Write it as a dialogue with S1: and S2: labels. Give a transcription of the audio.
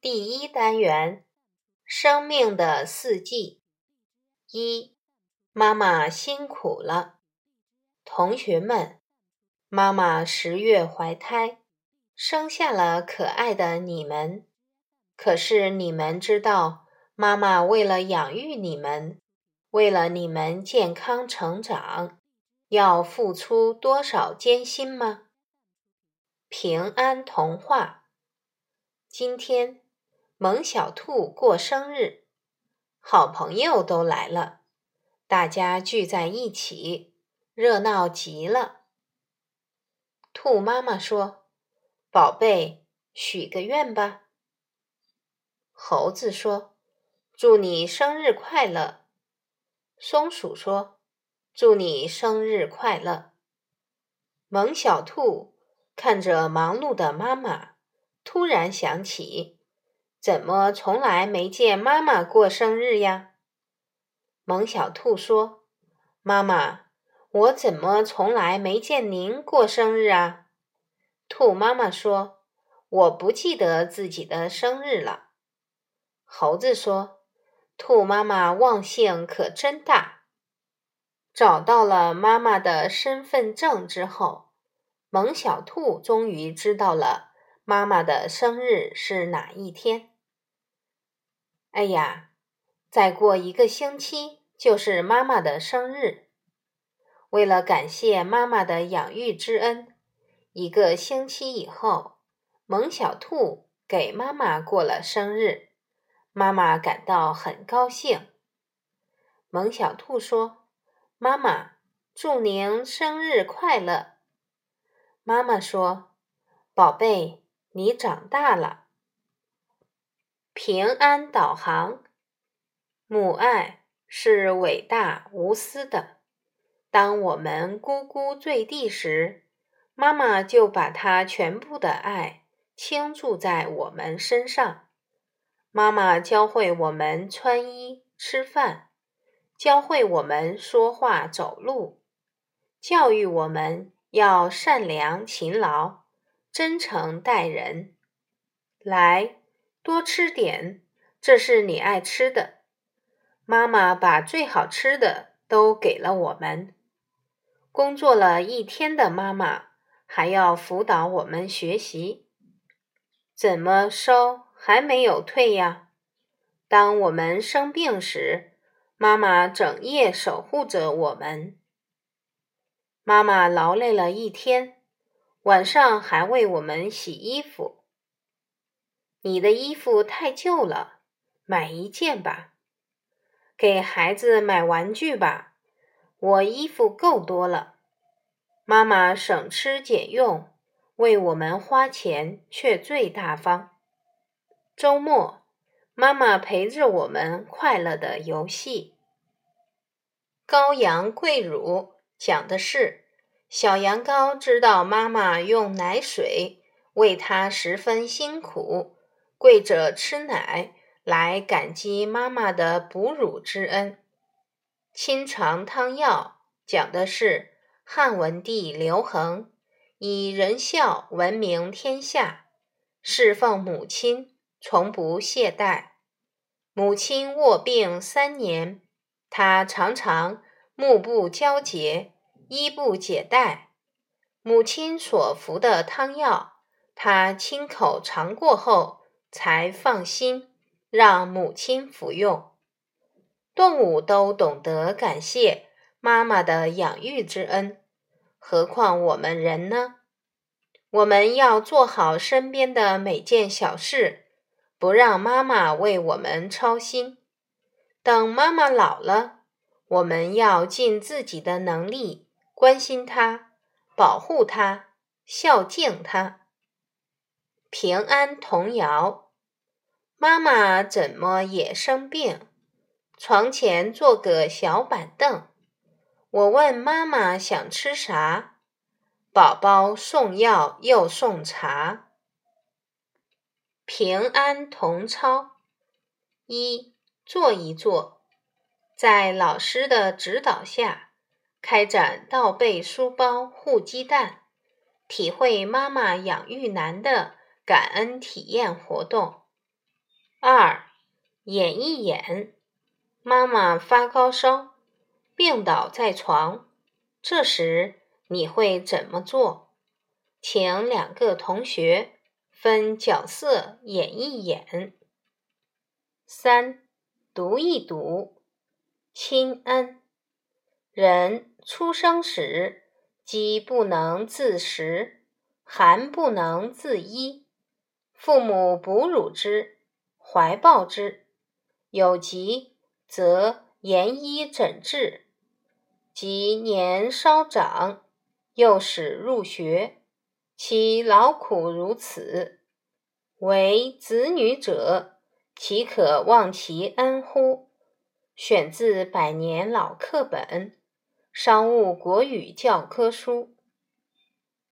S1: 第一单元：生命的四季。一、妈妈辛苦了。同学们，妈妈十月怀胎，生下了可爱的你们。可是你们知道，妈妈为了养育你们，为了你们健康成长，要付出多少艰辛吗？平安童话。今天。萌小兔过生日，好朋友都来了，大家聚在一起，热闹极了。兔妈妈说：“宝贝，许个愿吧。”猴子说：“祝你生日快乐。”松鼠说：“祝你生日快乐。”萌小兔看着忙碌的妈妈，突然想起。怎么从来没见妈妈过生日呀？萌小兔说：“妈妈，我怎么从来没见您过生日啊？”兔妈妈说：“我不记得自己的生日了。”猴子说：“兔妈妈忘性可真大。”找到了妈妈的身份证之后，萌小兔终于知道了。妈妈的生日是哪一天？哎呀，再过一个星期就是妈妈的生日。为了感谢妈妈的养育之恩，一个星期以后，萌小兔给妈妈过了生日，妈妈感到很高兴。萌小兔说：“妈妈，祝您生日快乐。”妈妈说：“宝贝。”你长大了。平安导航，母爱是伟大无私的。当我们呱呱坠地时，妈妈就把她全部的爱倾注在我们身上。妈妈教会我们穿衣、吃饭，教会我们说话、走路，教育我们要善良、勤劳。真诚待人，来多吃点，这是你爱吃的。妈妈把最好吃的都给了我们。工作了一天的妈妈还要辅导我们学习。怎么收还没有退呀？当我们生病时，妈妈整夜守护着我们。妈妈劳累了一天。晚上还为我们洗衣服。你的衣服太旧了，买一件吧。给孩子买玩具吧，我衣服够多了。妈妈省吃俭用，为我们花钱却最大方。周末，妈妈陪着我们快乐的游戏。羔羊跪乳讲的是。小羊羔知道妈妈用奶水喂它十分辛苦，跪着吃奶来感激妈妈的哺乳之恩。亲尝汤药讲的是汉文帝刘恒以仁孝闻名天下，侍奉母亲从不懈怠。母亲卧病三年，他常常目不交结。衣不解带，母亲所服的汤药，他亲口尝过后才放心让母亲服用。动物都懂得感谢妈妈的养育之恩，何况我们人呢？我们要做好身边的每件小事，不让妈妈为我们操心。等妈妈老了，我们要尽自己的能力。关心他，保护他，孝敬他。平安童谣：妈妈怎么也生病？床前坐个小板凳。我问妈妈想吃啥？宝宝送药又送茶。平安童操：一坐一坐，在老师的指导下。开展倒背书包护鸡蛋，体会妈妈养育难的感恩体验活动。二，演一演。妈妈发高烧，病倒在床，这时你会怎么做？请两个同学分角色演一演。三，读一读。亲恩。人出生时，饥不能自食，寒不能自衣，父母哺乳之，怀抱之，有疾则严医诊治。及年稍长，又使入学，其劳苦如此，为子女者，岂可忘其恩乎？选自《百年老课本》。商务国语教科书。